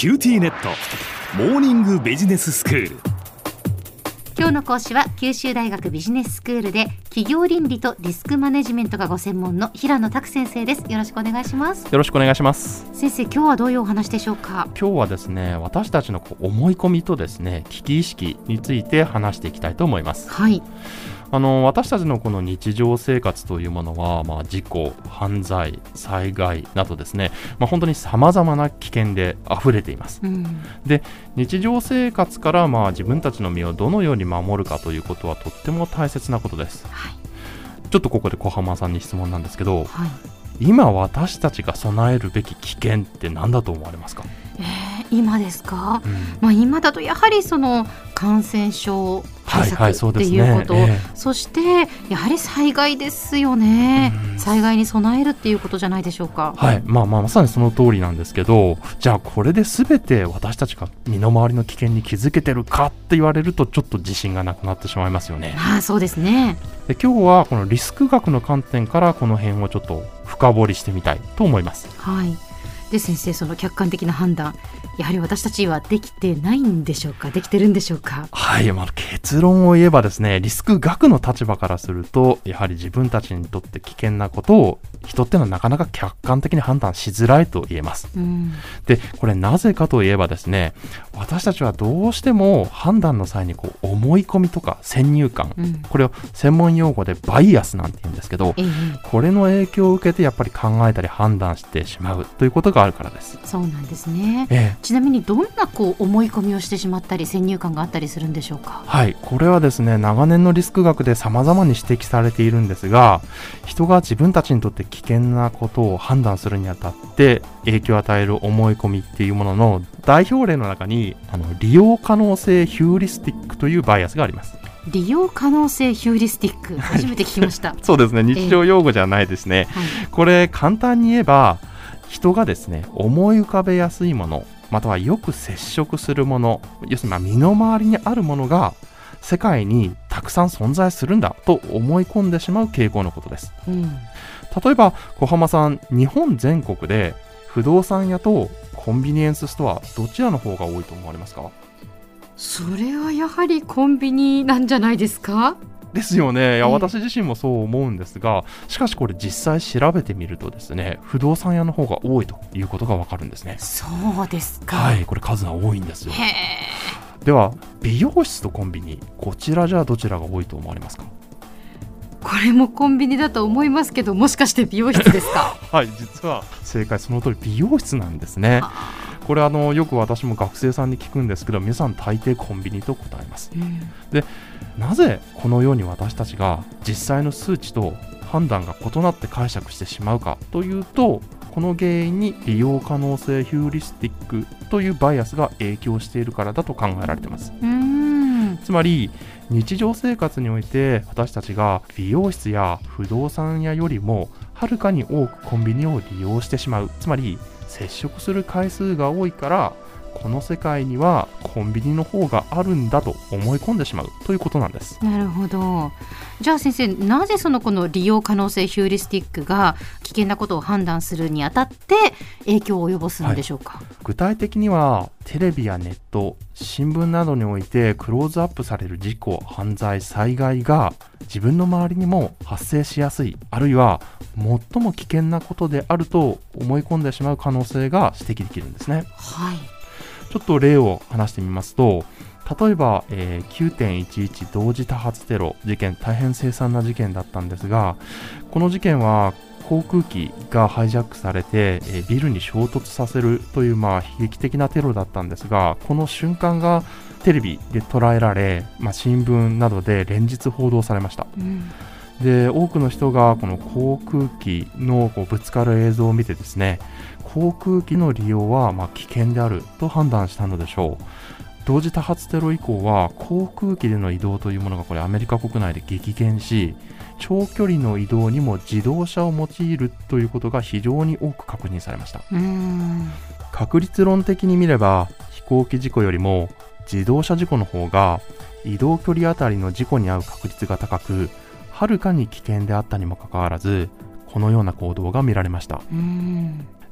QTnet。モーニングビジネススクール。今日の講師は九州大学ビジネススクールで企業倫理とリスクマネジメントがご専門の平野拓先生です。よろしくお願いします。よろしくお願いします。先生今日はどういうお話でしょうか？今日はですね私たちのこう思い込みとですね危機意識について話していきたいと思います。はいあの私たちのこの日常生活というものは、まあ、事故、犯罪、災害などですね、まあ、本当にさまざまな危険で溢れています。うん。で日常生活からまあ自分たちの身をどのように守るかということはとっても大切なことです。はい。ちょっとここで小浜さんに質問なんですけどはい。今私たちが備えるべき危険って何だと思われますか、えー今ですか？うん。まあ今だとやはりその感染症対策はいはいそうってですね。いうこと、ええ。そしてやはり災害ですよね。うん。災害に備えるっていうことじゃないでしょうか。はい、まあまあまさにその通りなんですけどじゃあこれで全て私たちが身の回りの危険に気づけてるかって言われるとちょっと自信がなくなってしまいますよね。ああそうですね。で今日はこのリスク学の観点からこの辺をちょっと深掘りしてみたいと思います。はい。で先生その客観的な判断やはり私たちはできてないんでしょうか？できてるんでしょうか？はい、まあ、結論を言えばですねリスク学の立場からするとやはり自分たちにとって危険なことを人ってのはなかなか客観的に判断しづらいと言えます。うん。でこれなぜかといえばですね私たちはどうしても判断の際にこう思い込みとか先入観うん。これを専門用語でバイアスなんて言うんですけどええ。これの影響を受けてやっぱり考えたり判断してしまうということがあるからです。そうなんですね。ええ。ちなみにどんなこう思い込みをしてしまったり先入観があったりするんでしょうか？はい、これはですね長年のリスク学で様々に指摘されているんですが人が自分たちにとって危険なことを判断するにあたって影響を与える思い込みっていうものの代表例の中にあの利用可能性ヒューリスティックというバイアスがあります。利用可能性ヒューリスティック。初めて聞きました、そうですね。日常用語じゃないですね。はい、これ簡単に言えば人がですね思い浮かべやすいものまたはよく接触するもの要するにまあ身の回りにあるものが世界にたくさん存在するんだと思い込んでしまう傾向のことです。うん、例えば小浜さん日本全国で不動産屋とコンビニエンスストアどちらの方が多いと思われますか？それはやはりコンビニなんじゃないですか？ですよね。いや、ええ。私自身もそう思うんですがしかしこれ実際調べてみるとですね不動産屋の方が多いということがわかるんですね。そうですか、はいこれ数が多いんですよ。では美容室とコンビニこちらじゃあどちらが多いと思われますか？これもコンビニだと思いますけどもしかして美容室ですか？はい実は正解その通り美容室なんですねこれあのよく私も学生さんに聞くんですけど皆さん大抵コンビニと答えます。うん。なぜこのように私たちが実際の数値と判断が異なって解釈してしまうかというとこの原因に利用可能性ヒューリスティックというバイアスが影響しているからだと考えられています。うーん。つまり日常生活において私たちが美容室や不動産屋よりもはるかに多くコンビニを利用してしまう。つまり接触する回数が多いからこの世界にはコンビニの方があるんだと思い込んでしまうということなんです。なるほど。じゃあ先生なぜそのこの利用可能性ヒューリスティックが危険なことを判断するにあたって影響を及ぼすんでしょうか、具体的にはテレビやネット新聞などにおいてクローズアップされる事故犯罪災害が自分の周りにも発生しやすいあるいは最も危険なことであると思い込んでしまう可能性が指摘できるんですね。はいちょっと例を話してみますと例えば、えー9.11同時多発テロ事件大変凄惨な事件だったんですがこの事件は航空機がハイジャックされて、えービルに衝突させるという、まあ、悲劇的なテロだったんですがこの瞬間がテレビで捉えられ、まあ、新聞などで連日報道されました。うん。で多くの人がこの航空機のこうぶつかる映像を見てですね航空機の利用はまあ危険であると判断したのでしょう。同時多発テロ以降は航空機での移動というものがこれアメリカ国内で激減し長距離の移動にも自動車を用いるということが非常に多く確認されました。確率論的に見れば飛行機事故よりも自動車事故の方が移動距離あたりの事故に遭う確率が高くはるかに危険であったにもかかわらずこのような行動が見られました。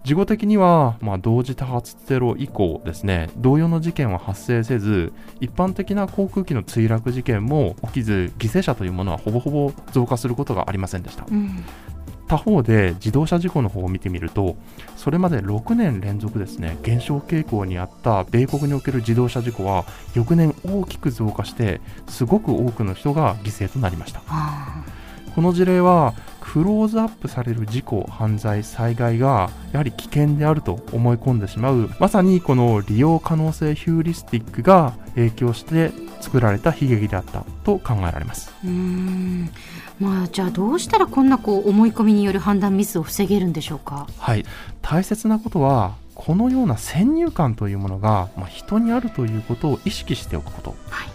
事後的には、まあ、同時多発テロ以降ですね同様の事件は発生せず一般的な航空機の墜落事件も起きず犠牲者というものはほぼほぼ増加することがありませんでした、うん他方で自動車事故の方を見てみるとそれまで6年連続ですね減少傾向にあった米国における自動車事故は翌年大きく増加してすごく多くの人が犠牲となりました。あこの事例はクローズアップされる事故犯罪災害がやはり危険であると思い込んでしまうまさにこの利用可能性ヒューリスティックが影響して作られた悲劇であったと考えられます。ーうーん。まあじゃあどうしたらこんなこう思い込みによる判断ミスを防げるんでしょうか？はい。大切なことはこのような先入観というものが、まあ、人にあるということを意識しておくこと、はい。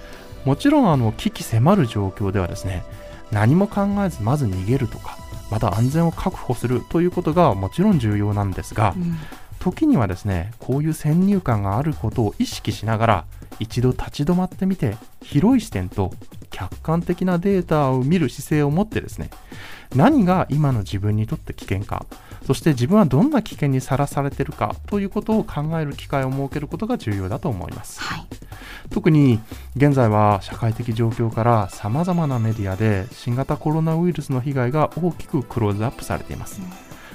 もちろんあの危機迫る状況ではですね何も考えずまず逃げるとかまた安全を確保するということがもちろん重要なんですが、うん。時にはですねこういう先入観があることを意識しながら一度立ち止まってみて広い視点と客観的なデータを見る姿勢を持ってですね何が今の自分にとって危険かそして自分はどんな危険にさらされているかということを考える機会を設けることが重要だと思います。はい。特に現在は社会的状況からさまざまなメディアで新型コロナウイルスの被害が大きくクローズアップされています。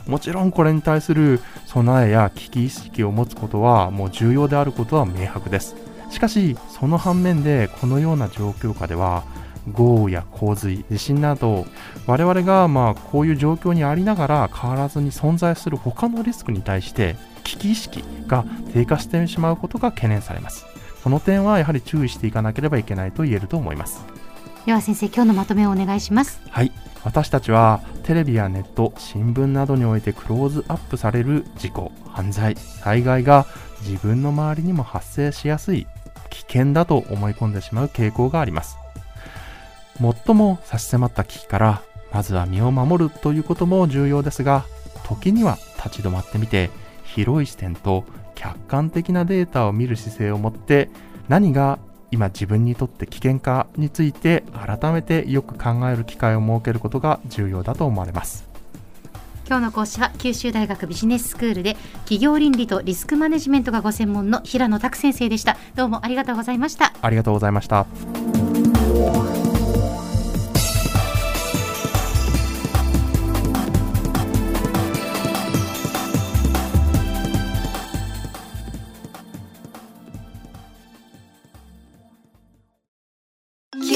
もちろんこれに対する備えや危機意識を持つことはもう重要であることは明白です。しかしその反面でこのような状況下では豪雨や洪水地震など我々がまあこういう状況にありながら変わらずに存在する他のリスクに対して危機意識が低下してしまうことが懸念されます。その点はやはり注意していかなければいけないと言えると思います。では先生今日のまとめをお願いします。はい。私たちはテレビやネット新聞などにおいてクローズアップされる事故犯罪災害が自分の周りにも発生しやすい危険だと思い込んでしまう傾向があります最も差し迫った危機からまずは身を守るということも重要ですが時には立ち止まってみて広い視点と客観的なデータを見る姿勢を持って何が今自分にとって危険かについて改めてよく考える機会を設けることが重要だと思われます今日の講師は九州大学ビジネススクールで企業倫理とリスクマネジメントがご専門の平野拓先生でした。どうもありがとうございました。ありがとうございました